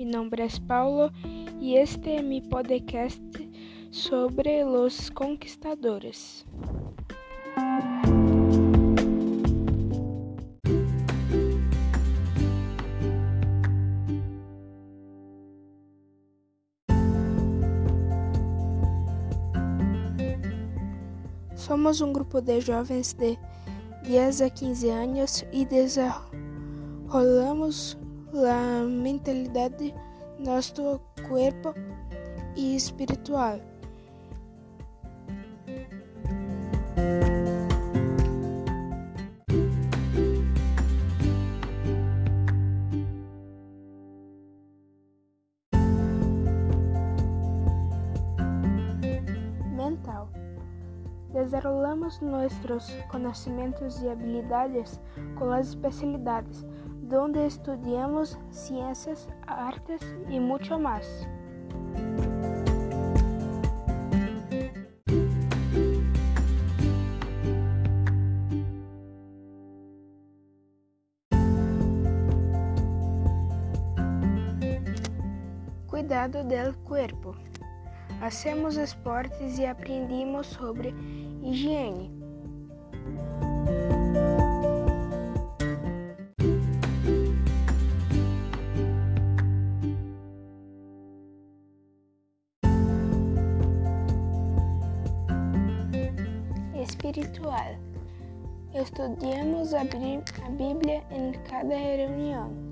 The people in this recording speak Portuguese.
Mi nombre es Paulo y este es mi podcast sobre los conquistadores. Somos um grupo de jovens de 10 a 15 anos e desenvolvemos a mentalidade, nosso corpo e espiritual. Mental. Desarrollamos nossos conhecimentos e habilidades com as especialidades donde estudiamos ciencias, artes y mucho más. Cuidado del cuerpo. Hacemos esportes e aprendemos sobre higiene. Espiritual. Estudamos a Bíblia em cada reunião.